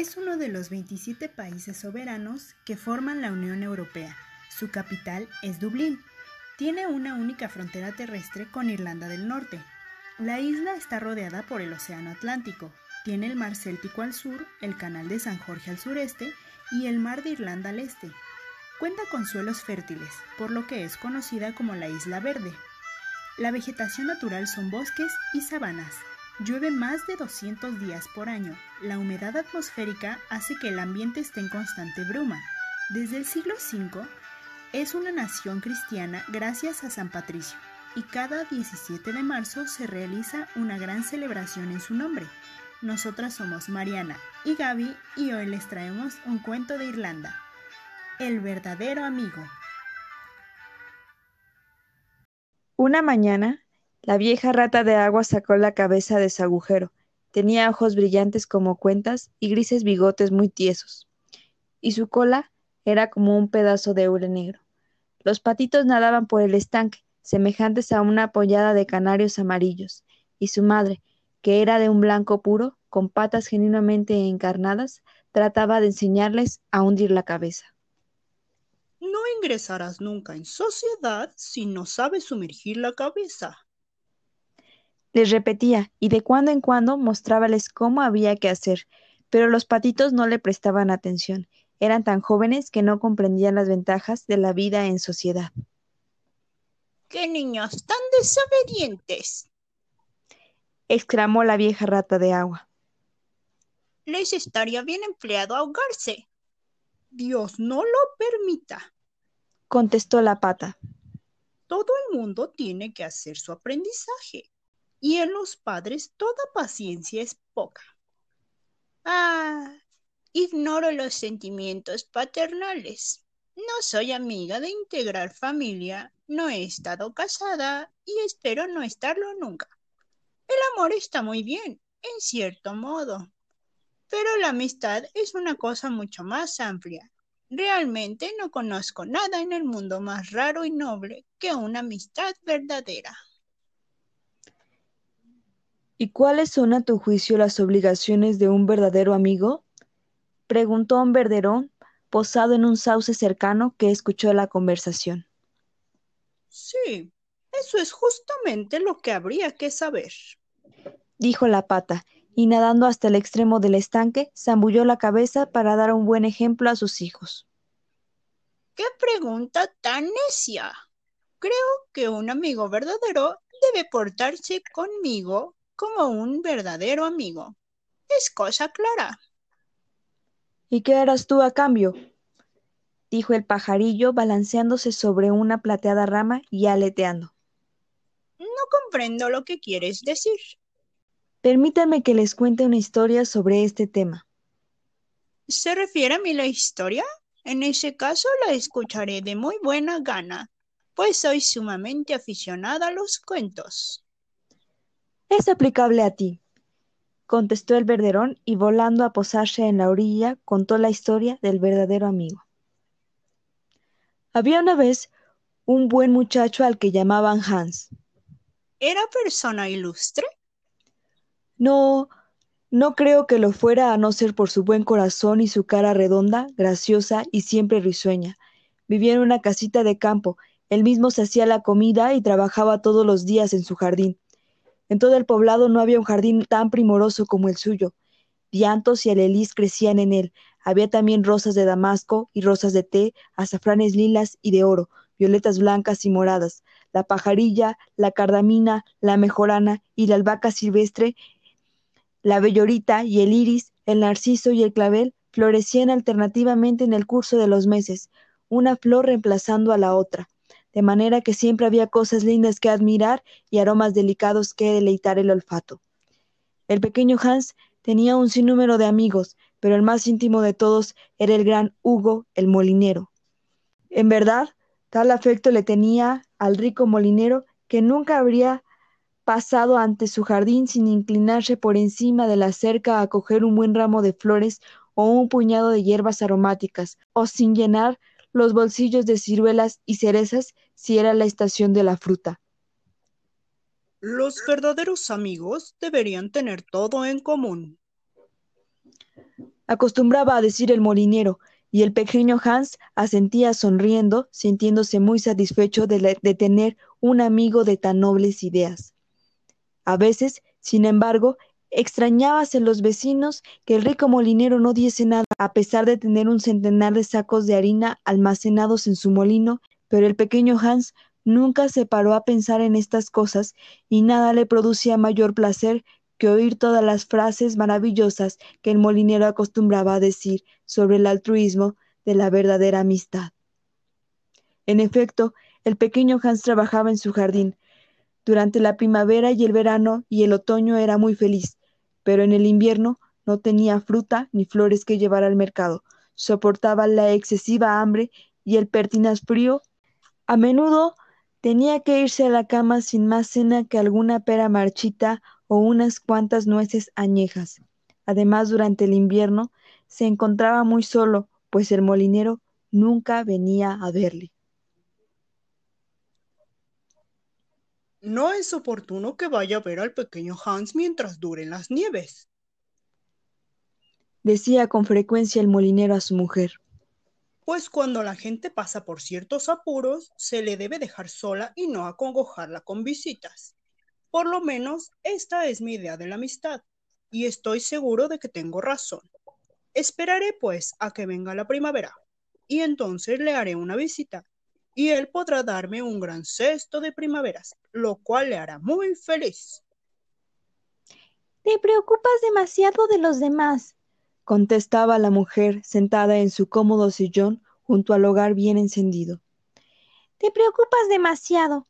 es uno de los 27 países soberanos que forman la Unión Europea. Su capital es Dublín. Tiene una única frontera terrestre con Irlanda del Norte. La isla está rodeada por el Océano Atlántico. Tiene el Mar Céltico al sur, el Canal de San Jorge al sureste y el Mar de Irlanda al este. Cuenta con suelos fértiles, por lo que es conocida como la Isla Verde. La vegetación natural son bosques y sabanas. Llueve más de 200 días por año. La humedad atmosférica hace que el ambiente esté en constante bruma. Desde el siglo V es una nación cristiana gracias a San Patricio y cada 17 de marzo se realiza una gran celebración en su nombre. Nosotras somos Mariana y Gaby y hoy les traemos un cuento de Irlanda. El verdadero amigo. Una mañana, la vieja rata de agua sacó la cabeza de su agujero. Tenía ojos brillantes como cuentas y grises bigotes muy tiesos. Y su cola era como un pedazo de hule negro. Los patitos nadaban por el estanque, semejantes a una pollada de canarios amarillos, y su madre, que era de un blanco puro, con patas genuinamente encarnadas, trataba de enseñarles a hundir la cabeza. No ingresarás nunca en sociedad si no sabes sumergir la cabeza, les repetía, y de cuando en cuando mostrábales cómo había que hacer, pero los patitos no le prestaban atención. Eran tan jóvenes que no comprendían las ventajas de la vida en sociedad. ¡Qué niños tan desobedientes! exclamó la vieja rata de agua. Les estaría bien empleado ahogarse. Dios no lo permita, contestó la pata. Todo el mundo tiene que hacer su aprendizaje y en los padres toda paciencia es poca. Ah, ignoro los sentimientos paternales. No soy amiga de integrar familia, no he estado casada y espero no estarlo nunca. El amor está muy bien, en cierto modo, pero la amistad es una cosa mucho más amplia. Realmente no conozco nada en el mundo más raro y noble que una amistad verdadera. ¿Y cuáles son a tu juicio las obligaciones de un verdadero amigo? preguntó un verderón posado en un sauce cercano que escuchó la conversación. Sí, eso es justamente lo que habría que saber, dijo la pata, y nadando hasta el extremo del estanque, zambulló la cabeza para dar un buen ejemplo a sus hijos. ¡Qué pregunta tan necia! Creo que un amigo verdadero debe portarse conmigo como un verdadero amigo. Es cosa clara. ¿Y qué harás tú a cambio? dijo el pajarillo balanceándose sobre una plateada rama y aleteando. No comprendo lo que quieres decir. Permítanme que les cuente una historia sobre este tema. ¿Se refiere a mí la historia? En ese caso la escucharé de muy buena gana, pues soy sumamente aficionada a los cuentos. Es aplicable a ti, contestó el verderón y volando a posarse en la orilla contó la historia del verdadero amigo. Había una vez un buen muchacho al que llamaban Hans. ¿Era persona ilustre? No, no creo que lo fuera a no ser por su buen corazón y su cara redonda, graciosa y siempre risueña. Vivía en una casita de campo, él mismo se hacía la comida y trabajaba todos los días en su jardín. En todo el poblado no había un jardín tan primoroso como el suyo. Diantos y alelís crecían en él. Había también rosas de damasco y rosas de té, azafranes lilas y de oro, violetas blancas y moradas, la pajarilla, la cardamina, la mejorana y la albahaca silvestre, la bellorita y el iris, el narciso y el clavel florecían alternativamente en el curso de los meses, una flor reemplazando a la otra de manera que siempre había cosas lindas que admirar y aromas delicados que deleitar el olfato. El pequeño Hans tenía un sinnúmero de amigos, pero el más íntimo de todos era el gran Hugo el molinero. En verdad, tal afecto le tenía al rico molinero que nunca habría pasado ante su jardín sin inclinarse por encima de la cerca a coger un buen ramo de flores o un puñado de hierbas aromáticas, o sin llenar los bolsillos de ciruelas y cerezas si era la estación de la fruta. Los verdaderos amigos deberían tener todo en común. acostumbraba a decir el molinero, y el pequeño Hans asentía sonriendo, sintiéndose muy satisfecho de, de, tener un amigo de tan nobles ideas. A veces, sin embargo, extrañábase los vecinos que el rico molinero no diese nada, a pesar de tener un centenar de sacos de harina almacenados en su molino, pero el pequeño Hans nunca se paró a pensar en estas cosas y nada le producía mayor placer que oír todas las frases maravillosas que el molinero acostumbraba a decir sobre el altruismo de la verdadera amistad. En efecto, el pequeño Hans trabajaba en su jardín. Durante la primavera y el verano y el otoño era muy feliz, pero en el invierno no tenía fruta ni flores que llevar al mercado. Soportaba la excesiva hambre y el pertinaz frío. A menudo tenía que irse a la cama sin más cena que alguna pera marchita o unas cuantas nueces añejas. Además, durante el invierno se encontraba muy solo, pues el molinero nunca venía a verle. No es oportuno que vaya a ver al pequeño Hans mientras duren las nieves, decía con frecuencia el molinero a su mujer. Pues cuando la gente pasa por ciertos apuros, se le debe dejar sola y no acongojarla con visitas. Por lo menos esta es mi idea de la amistad, y estoy seguro de que tengo razón. Esperaré, pues, a que venga la primavera, y entonces le haré una visita, y él podrá darme un gran cesto de primaveras, lo cual le hará muy feliz. Te preocupas demasiado de los demás, contestaba la mujer sentada en su cómodo sillón junto al hogar bien encendido. Te preocupas demasiado.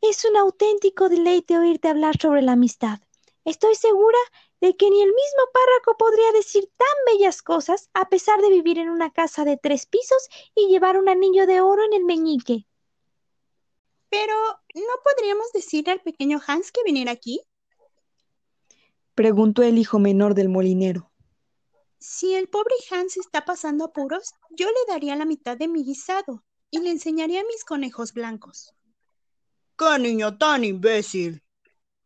Es un auténtico deleite oírte hablar sobre la amistad. Estoy segura de que ni el mismo párroco podría decir tan bellas cosas a pesar de vivir en una casa de tres pisos y llevar un anillo de oro en el meñique. Pero, ¿no podríamos decirle al pequeño Hans que viniera aquí? Preguntó el hijo menor del molinero. Si el pobre Hans está pasando apuros, yo le daría la mitad de mi guisado y le enseñaría mis conejos blancos. ¡Qué niño tan imbécil!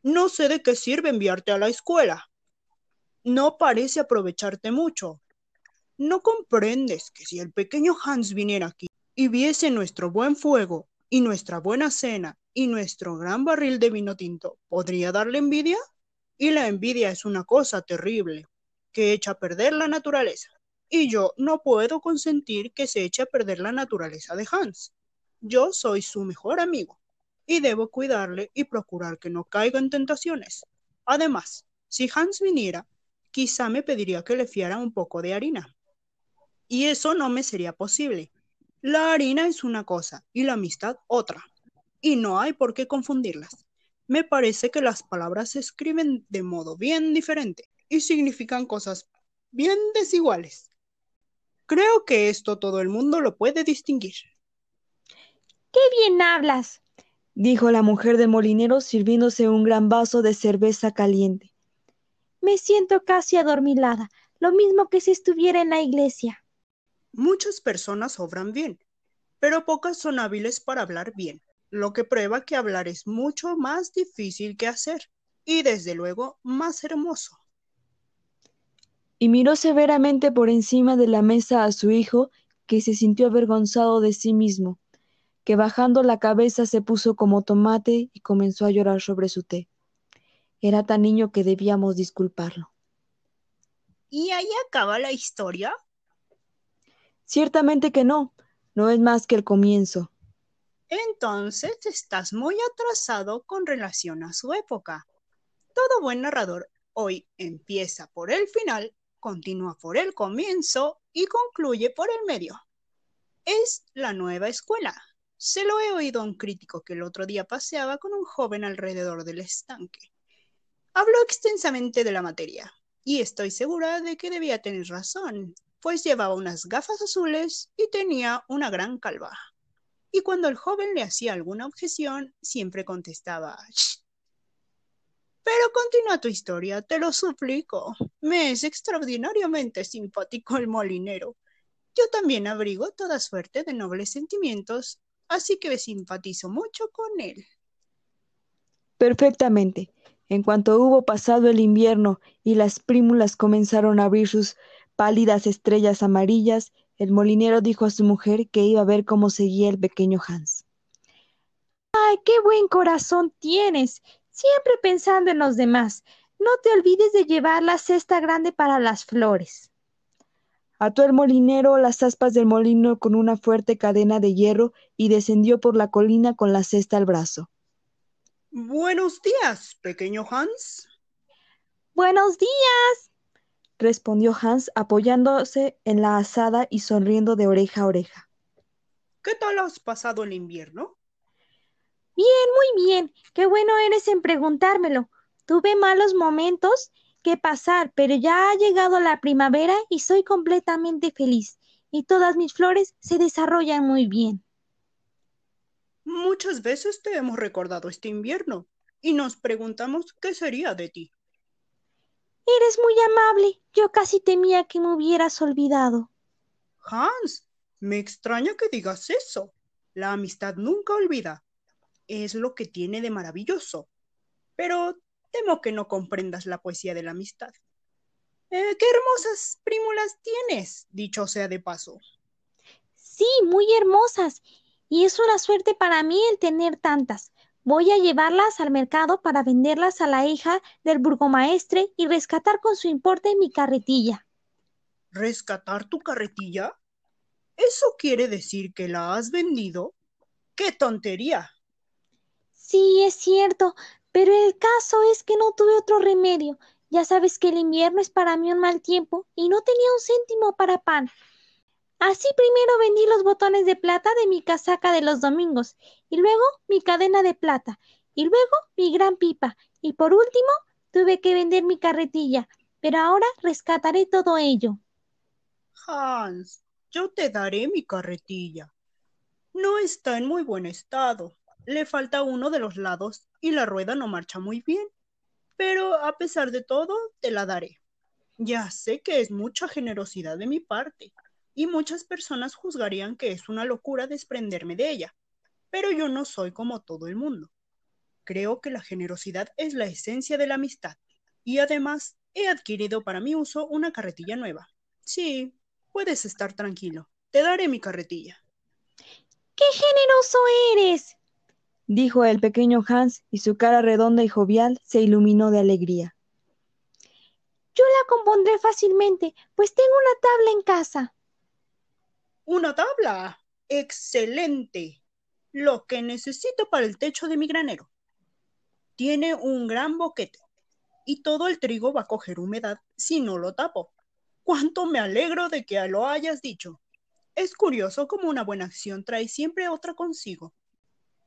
No sé de qué sirve enviarte a la escuela. No parece aprovecharte mucho. No comprendes que si el pequeño Hans viniera aquí y viese nuestro buen fuego y nuestra buena cena y nuestro gran barril de vino tinto, ¿podría darle envidia? Y la envidia es una cosa terrible, que echa a perder la naturaleza. Y yo no puedo consentir que se eche a perder la naturaleza de Hans. Yo soy su mejor amigo y debo cuidarle y procurar que no caiga en tentaciones. Además, si Hans viniera, quizá me pediría que le fiara un poco de harina. Y eso no me sería posible. La harina es una cosa y la amistad otra, y no hay por qué confundirlas. Me parece que las palabras se escriben de modo bien diferente y significan cosas bien desiguales. Creo que esto todo el mundo lo puede distinguir. ¡Qué bien hablas! dijo la mujer del molinero sirviéndose un gran vaso de cerveza caliente. Me siento casi adormilada, lo mismo que si estuviera en la iglesia. Muchas personas obran bien, pero pocas son hábiles para hablar bien, lo que prueba que hablar es mucho más difícil que hacer, y desde luego más hermoso. Y miró severamente por encima de la mesa a su hijo, que se sintió avergonzado de sí mismo que bajando la cabeza se puso como tomate y comenzó a llorar sobre su té. Era tan niño que debíamos disculparlo. ¿Y ahí acaba la historia? Ciertamente que no, no es más que el comienzo. Entonces estás muy atrasado con relación a su época. Todo buen narrador hoy empieza por el final, continúa por el comienzo y concluye por el medio. Es la nueva escuela, se lo he oído a un crítico que el otro día paseaba con un joven alrededor del estanque. Habló extensamente de la materia, y estoy segura de que debía tener razón, pues llevaba unas gafas azules y tenía una gran calva. Y cuando el joven le hacía alguna objeción, siempre contestaba Shh. Pero continúa tu historia, te lo suplico. Me es extraordinariamente simpático el molinero. Yo también abrigo toda suerte de nobles sentimientos así que me simpatizo mucho con él. Perfectamente. En cuanto hubo pasado el invierno y las prímulas comenzaron a abrir sus pálidas estrellas amarillas, el molinero dijo a su mujer que iba a ver cómo seguía el pequeño Hans. ¡Ay, qué buen corazón tienes! Siempre pensando en los demás. No te olvides de llevar la cesta grande para las flores. Ató el molinero las aspas del molino con una fuerte cadena de hierro y descendió por la colina con la cesta al brazo. Buenos días, pequeño Hans. Buenos días, respondió Hans apoyándose en la asada y sonriendo de oreja a oreja. ¿Qué tal has pasado el invierno? Bien, muy bien. Qué bueno eres en preguntármelo. Tuve malos momentos que pasar, pero ya ha llegado la primavera y soy completamente feliz. Y todas mis flores se desarrollan muy bien. Muchas veces te hemos recordado este invierno y nos preguntamos qué sería de ti. Eres muy amable. Yo casi temía que me hubieras olvidado. Hans, me extraña que digas eso. La amistad nunca olvida. Es lo que tiene de maravilloso. Pero temo que no comprendas la poesía de la amistad. Eh, qué hermosas prímulas tienes, dicho sea de paso. Sí, muy hermosas. Y es una suerte para mí el tener tantas. Voy a llevarlas al mercado para venderlas a la hija del burgomaestre y rescatar con su importe mi carretilla. ¿Rescatar tu carretilla? ¿Eso quiere decir que la has vendido? ¡Qué tontería! Sí, es cierto, pero el caso es que no tuve otro remedio. Ya sabes que el invierno es para mí un mal tiempo y no tenía un céntimo para pan. Así primero vendí los botones de plata de mi casaca de los domingos, y luego mi cadena de plata, y luego mi gran pipa, y por último tuve que vender mi carretilla, pero ahora rescataré todo ello. Hans, yo te daré mi carretilla. No está en muy buen estado. Le falta uno de los lados y la rueda no marcha muy bien. Pero a pesar de todo, te la daré. Ya sé que es mucha generosidad de mi parte, y muchas personas juzgarían que es una locura desprenderme de ella, pero yo no soy como todo el mundo. Creo que la generosidad es la esencia de la amistad, y además he adquirido para mi uso una carretilla nueva. Sí, puedes estar tranquilo, te daré mi carretilla. ¡Qué generoso eres! dijo el pequeño Hans, y su cara redonda y jovial se iluminó de alegría. Yo la compondré fácilmente, pues tengo una tabla en casa. Una tabla. Excelente. Lo que necesito para el techo de mi granero. Tiene un gran boquete y todo el trigo va a coger humedad si no lo tapo. Cuánto me alegro de que lo hayas dicho. Es curioso cómo una buena acción trae siempre otra consigo.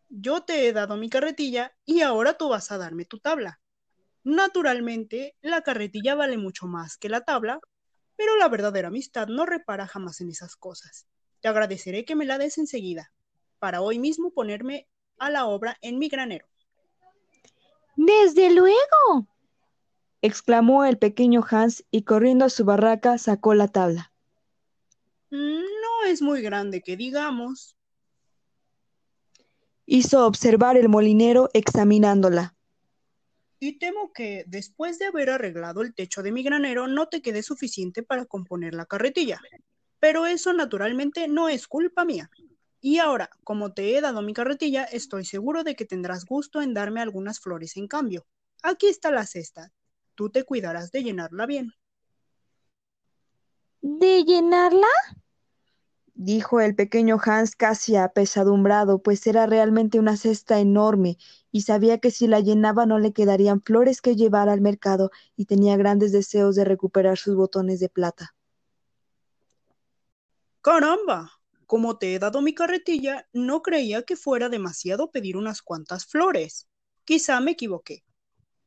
Yo te he dado mi carretilla y ahora tú vas a darme tu tabla. Naturalmente, la carretilla vale mucho más que la tabla, pero la verdadera amistad no repara jamás en esas cosas. Te agradeceré que me la des enseguida, para hoy mismo ponerme a la obra en mi granero. Desde luego, exclamó el pequeño Hans y corriendo a su barraca sacó la tabla. No es muy grande que digamos. Hizo observar el molinero examinándola. Y temo que, después de haber arreglado el techo de mi granero, no te quede suficiente para componer la carretilla. Pero eso naturalmente no es culpa mía. Y ahora, como te he dado mi carretilla, estoy seguro de que tendrás gusto en darme algunas flores en cambio. Aquí está la cesta. Tú te cuidarás de llenarla bien. ¿De llenarla? Dijo el pequeño Hans casi apesadumbrado, pues era realmente una cesta enorme, y sabía que si la llenaba no le quedarían flores que llevar al mercado, y tenía grandes deseos de recuperar sus botones de plata. Caramba, como te he dado mi carretilla, no creía que fuera demasiado pedir unas cuantas flores. Quizá me equivoqué,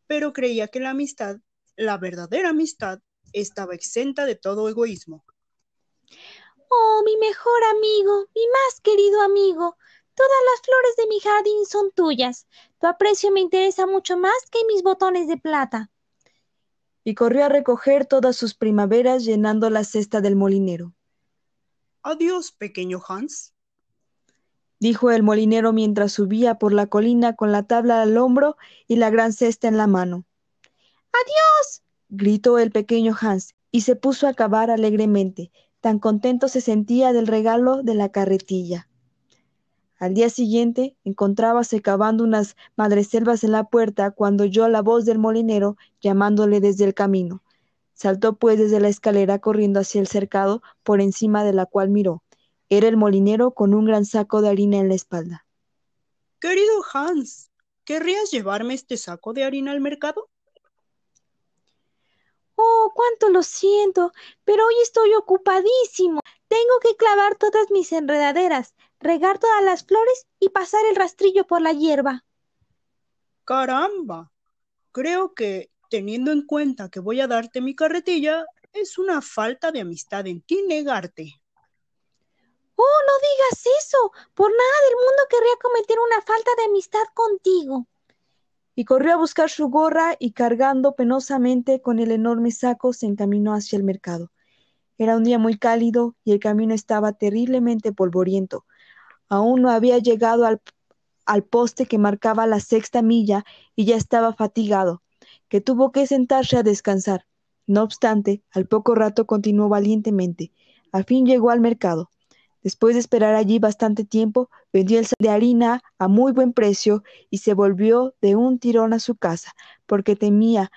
pero creía que la amistad, la verdadera amistad, estaba exenta de todo egoísmo. Oh, mi mejor amigo, mi más querido amigo. Todas las flores de mi jardín son tuyas. Tu aprecio me interesa mucho más que mis botones de plata. Y corrió a recoger todas sus primaveras llenando la cesta del molinero. Adiós, pequeño Hans, dijo el molinero mientras subía por la colina con la tabla al hombro y la gran cesta en la mano. Adiós, gritó el pequeño Hans, y se puso a cavar alegremente, tan contento se sentía del regalo de la carretilla. Al día siguiente encontrábase cavando unas madreselvas en la puerta cuando oyó la voz del molinero llamándole desde el camino. Saltó pues desde la escalera corriendo hacia el cercado, por encima de la cual miró. Era el molinero con un gran saco de harina en la espalda. Querido Hans, ¿querrías llevarme este saco de harina al mercado? Oh, cuánto lo siento, pero hoy estoy ocupadísimo. Tengo que clavar todas mis enredaderas, regar todas las flores y pasar el rastrillo por la hierba. Caramba. Creo que, teniendo en cuenta que voy a darte mi carretilla, es una falta de amistad en ti negarte. Oh, no digas eso. Por nada del mundo querría cometer una falta de amistad contigo y corrió a buscar su gorra y cargando penosamente con el enorme saco se encaminó hacia el mercado. Era un día muy cálido y el camino estaba terriblemente polvoriento. Aún no había llegado al, al poste que marcaba la sexta milla y ya estaba fatigado, que tuvo que sentarse a descansar. No obstante, al poco rato continuó valientemente. Al fin llegó al mercado. Después de esperar allí bastante tiempo, vendió el sal de harina a muy buen precio y se volvió de un tirón a su casa, porque temía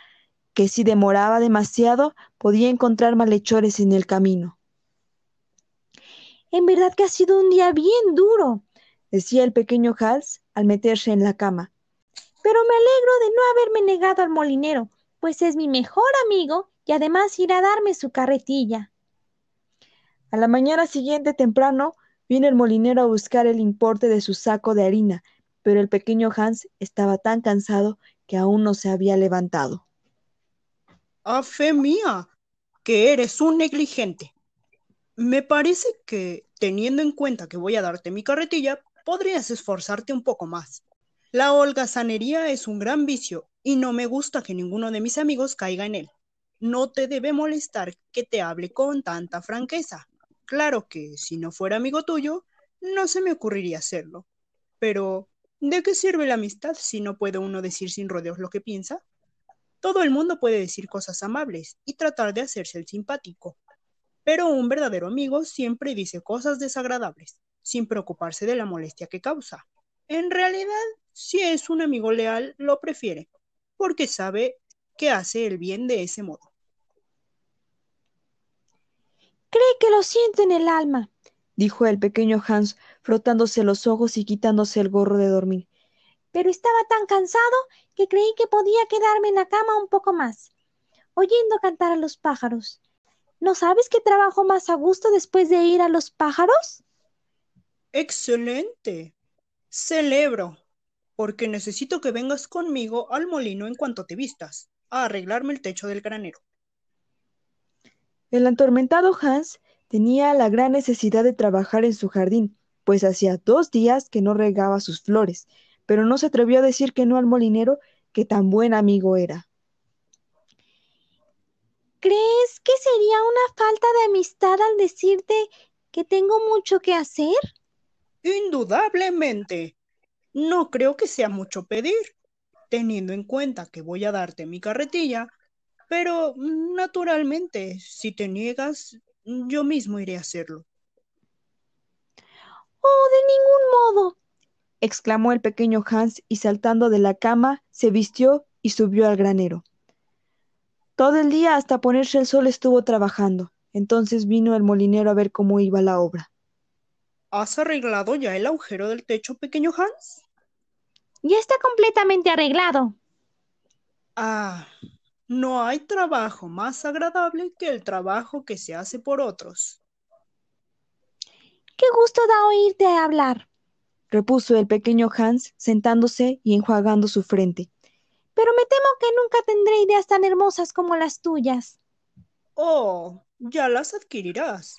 que si demoraba demasiado podía encontrar malhechores en el camino. En verdad que ha sido un día bien duro, decía el pequeño Hals al meterse en la cama. Pero me alegro de no haberme negado al molinero, pues es mi mejor amigo y además irá a darme su carretilla. A la mañana siguiente temprano vino el molinero a buscar el importe de su saco de harina, pero el pequeño Hans estaba tan cansado que aún no se había levantado. ¡A fe mía! que eres un negligente. Me parece que, teniendo en cuenta que voy a darte mi carretilla, podrías esforzarte un poco más. La holgazanería es un gran vicio y no me gusta que ninguno de mis amigos caiga en él. No te debe molestar que te hable con tanta franqueza. Claro que si no fuera amigo tuyo, no se me ocurriría hacerlo. Pero, ¿de qué sirve la amistad si no puede uno decir sin rodeos lo que piensa? Todo el mundo puede decir cosas amables y tratar de hacerse el simpático. Pero un verdadero amigo siempre dice cosas desagradables, sin preocuparse de la molestia que causa. En realidad, si es un amigo leal, lo prefiere, porque sabe que hace el bien de ese modo. Cree que lo siento en el alma, dijo el pequeño Hans, frotándose los ojos y quitándose el gorro de dormir. Pero estaba tan cansado que creí que podía quedarme en la cama un poco más, oyendo cantar a los pájaros. ¿No sabes qué trabajo más a gusto después de ir a los pájaros? Excelente. Celebro, porque necesito que vengas conmigo al molino en cuanto te vistas, a arreglarme el techo del granero. El atormentado Hans tenía la gran necesidad de trabajar en su jardín, pues hacía dos días que no regaba sus flores, pero no se atrevió a decir que no al molinero, que tan buen amigo era. ¿Crees que sería una falta de amistad al decirte que tengo mucho que hacer? Indudablemente. No creo que sea mucho pedir, teniendo en cuenta que voy a darte mi carretilla pero naturalmente, si te niegas, yo mismo iré a hacerlo. Oh, de ningún modo. exclamó el pequeño Hans y saltando de la cama, se vistió y subió al granero. Todo el día hasta ponerse el sol estuvo trabajando. Entonces vino el molinero a ver cómo iba la obra. ¿Has arreglado ya el agujero del techo, pequeño Hans? Ya está completamente arreglado. Ah, no hay trabajo más agradable que el trabajo que se hace por otros. Qué gusto da oírte hablar, repuso el pequeño Hans, sentándose y enjuagando su frente. Pero me temo que nunca tendré ideas tan hermosas como las tuyas. Oh, ya las adquirirás.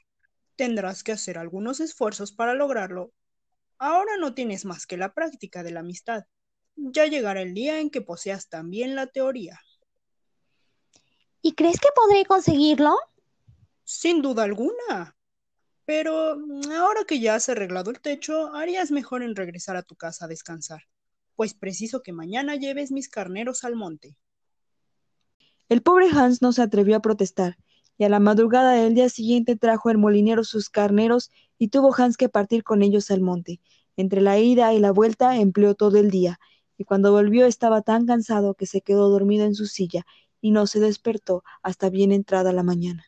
Tendrás que hacer algunos esfuerzos para lograrlo. Ahora no tienes más que la práctica de la amistad. Ya llegará el día en que poseas también la teoría. ¿Y crees que podré conseguirlo? Sin duda alguna. Pero mm, ahora que ya has arreglado el techo, harías mejor en regresar a tu casa a descansar, pues preciso que mañana lleves mis carneros al monte. El pobre Hans no se atrevió a protestar, y a la madrugada del día siguiente trajo el molinero sus carneros y tuvo Hans que partir con ellos al monte. Entre la ida y la vuelta empleó todo el día, y cuando volvió estaba tan cansado que se quedó dormido en su silla y no se despertó hasta bien entrada la mañana.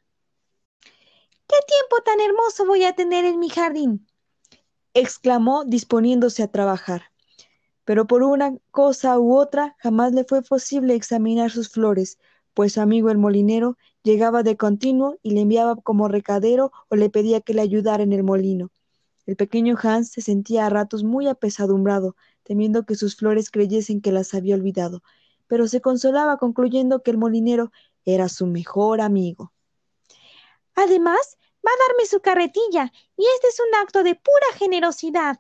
¡Qué tiempo tan hermoso voy a tener en mi jardín! exclamó disponiéndose a trabajar. Pero por una cosa u otra jamás le fue posible examinar sus flores, pues su amigo el molinero llegaba de continuo y le enviaba como recadero o le pedía que le ayudara en el molino. El pequeño Hans se sentía a ratos muy apesadumbrado, temiendo que sus flores creyesen que las había olvidado, pero se consolaba concluyendo que el molinero era su mejor amigo. Además, va a darme su carretilla, y este es un acto de pura generosidad.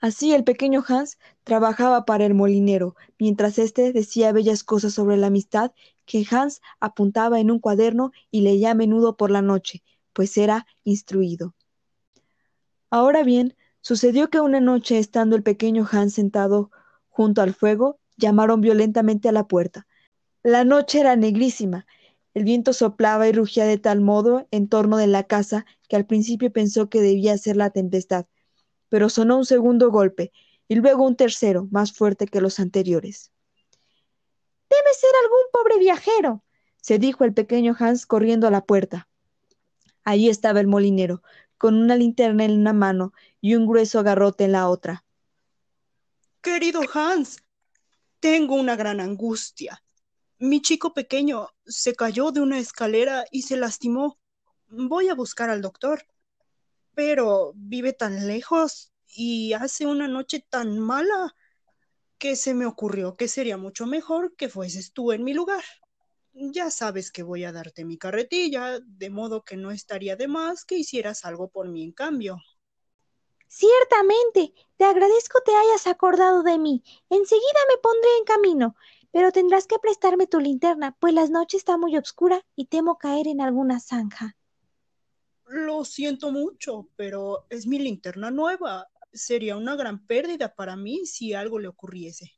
Así el pequeño Hans trabajaba para el molinero, mientras éste decía bellas cosas sobre la amistad que Hans apuntaba en un cuaderno y leía a menudo por la noche, pues era instruido. Ahora bien, sucedió que una noche, estando el pequeño Hans sentado junto al fuego, llamaron violentamente a la puerta. La noche era negrísima, el viento soplaba y rugía de tal modo en torno de la casa que al principio pensó que debía ser la tempestad, pero sonó un segundo golpe, y luego un tercero, más fuerte que los anteriores. Debe ser algún pobre viajero, se dijo el pequeño Hans corriendo a la puerta. Allí estaba el molinero, con una linterna en una mano y un grueso garrote en la otra. Querido Hans, tengo una gran angustia. Mi chico pequeño se cayó de una escalera y se lastimó. Voy a buscar al doctor pero vive tan lejos y hace una noche tan mala que se me ocurrió que sería mucho mejor que fueses tú en mi lugar. Ya sabes que voy a darte mi carretilla, de modo que no estaría de más que hicieras algo por mí en cambio. Ciertamente, te agradezco te hayas acordado de mí. Enseguida me pondré en camino, pero tendrás que prestarme tu linterna, pues la noche está muy oscura y temo caer en alguna zanja. Lo siento mucho, pero es mi linterna nueva. Sería una gran pérdida para mí si algo le ocurriese.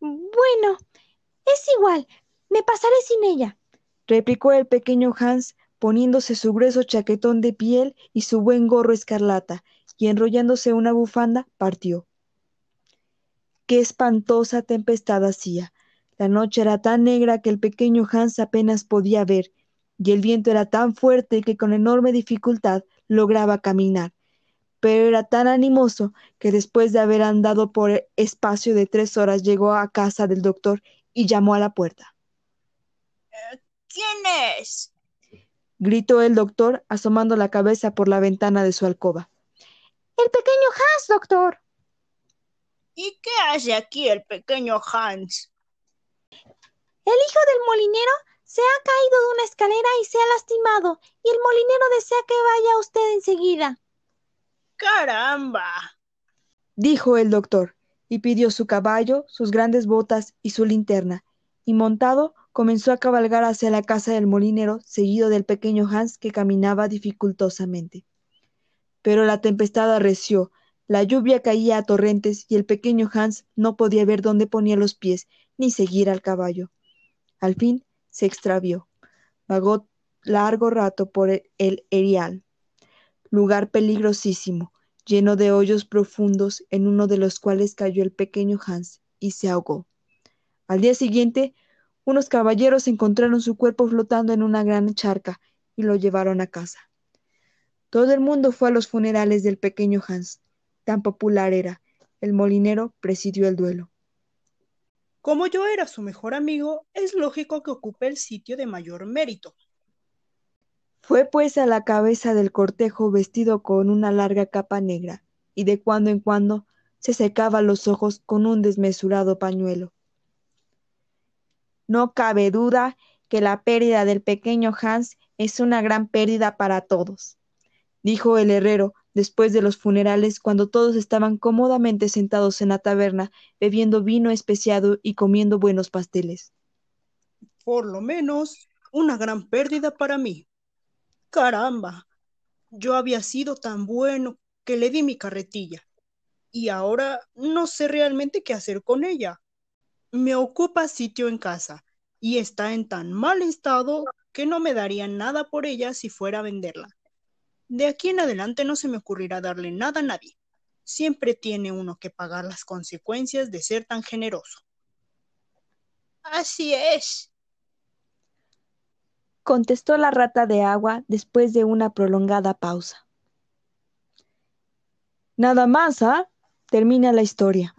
Bueno, es igual. Me pasaré sin ella, replicó el pequeño Hans, poniéndose su grueso chaquetón de piel y su buen gorro escarlata, y enrollándose una bufanda, partió. Qué espantosa tempestad hacía. La noche era tan negra que el pequeño Hans apenas podía ver, y el viento era tan fuerte que con enorme dificultad lograba caminar. Pero era tan animoso que después de haber andado por espacio de tres horas llegó a casa del doctor y llamó a la puerta. ¿Quién es? Gritó el doctor, asomando la cabeza por la ventana de su alcoba. El pequeño Hans, doctor. ¿Y qué hace aquí el pequeño Hans? El hijo del molinero se ha caído de una escalera y se ha lastimado, y el molinero desea que vaya usted enseguida. ¡Caramba! dijo el doctor, y pidió su caballo, sus grandes botas y su linterna, y montado comenzó a cabalgar hacia la casa del molinero, seguido del pequeño Hans que caminaba dificultosamente. Pero la tempestad arreció, la lluvia caía a torrentes y el pequeño Hans no podía ver dónde ponía los pies ni seguir al caballo. Al fin se extravió. Vagó largo rato por el Erial, lugar peligrosísimo, lleno de hoyos profundos, en uno de los cuales cayó el pequeño Hans y se ahogó. Al día siguiente, unos caballeros encontraron su cuerpo flotando en una gran charca y lo llevaron a casa. Todo el mundo fue a los funerales del pequeño Hans. Tan popular era. El molinero presidió el duelo. Como yo era su mejor amigo, es lógico que ocupe el sitio de mayor mérito. Fue pues a la cabeza del cortejo vestido con una larga capa negra, y de cuando en cuando se secaba los ojos con un desmesurado pañuelo. No cabe duda que la pérdida del pequeño Hans es una gran pérdida para todos, dijo el herrero, después de los funerales, cuando todos estaban cómodamente sentados en la taberna, bebiendo vino especiado y comiendo buenos pasteles. Por lo menos, una gran pérdida para mí. Caramba, yo había sido tan bueno que le di mi carretilla, y ahora no sé realmente qué hacer con ella. Me ocupa sitio en casa, y está en tan mal estado que no me daría nada por ella si fuera a venderla. De aquí en adelante no se me ocurrirá darle nada a nadie. Siempre tiene uno que pagar las consecuencias de ser tan generoso. Así es, contestó la rata de agua después de una prolongada pausa. Nada más, ¿ah? Termina la historia.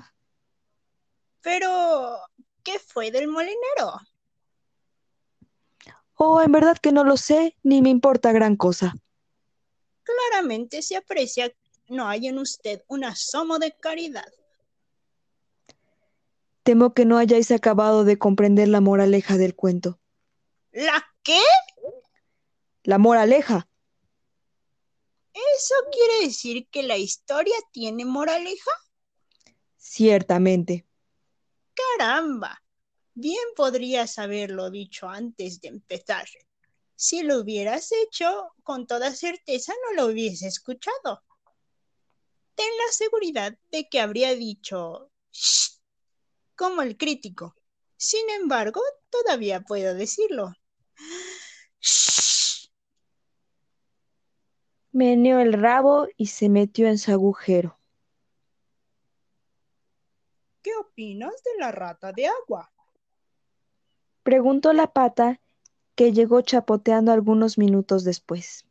Pero, ¿qué fue del molinero? Oh, en verdad que no lo sé, ni me importa gran cosa. Claramente se aprecia no hay en usted un asomo de caridad. Temo que no hayáis acabado de comprender la moraleja del cuento. ¿La qué? La moraleja. ¿Eso quiere decir que la historia tiene moraleja? Ciertamente. Caramba. Bien podrías haberlo dicho antes de empezar. Si lo hubieras hecho, con toda certeza no lo hubiese escuchado. Ten la seguridad de que habría dicho Shh, como el crítico. Sin embargo, todavía puedo decirlo. Shh. Meneó el rabo y se metió en su agujero. ¿Qué opinas de la rata de agua? Preguntó la pata, que llegó chapoteando algunos minutos después.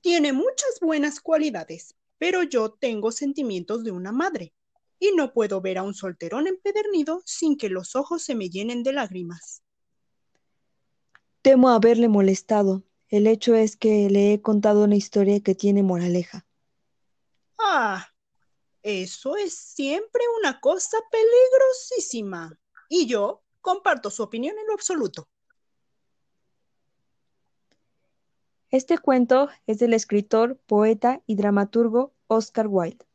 Tiene muchas buenas cualidades, pero yo tengo sentimientos de una madre, y no puedo ver a un solterón empedernido sin que los ojos se me llenen de lágrimas. Temo haberle molestado. El hecho es que le he contado una historia que tiene moraleja. Ah, eso es siempre una cosa peligrosísima. Y yo Comparto su opinión en lo absoluto. Este cuento es del escritor, poeta y dramaturgo Oscar Wilde.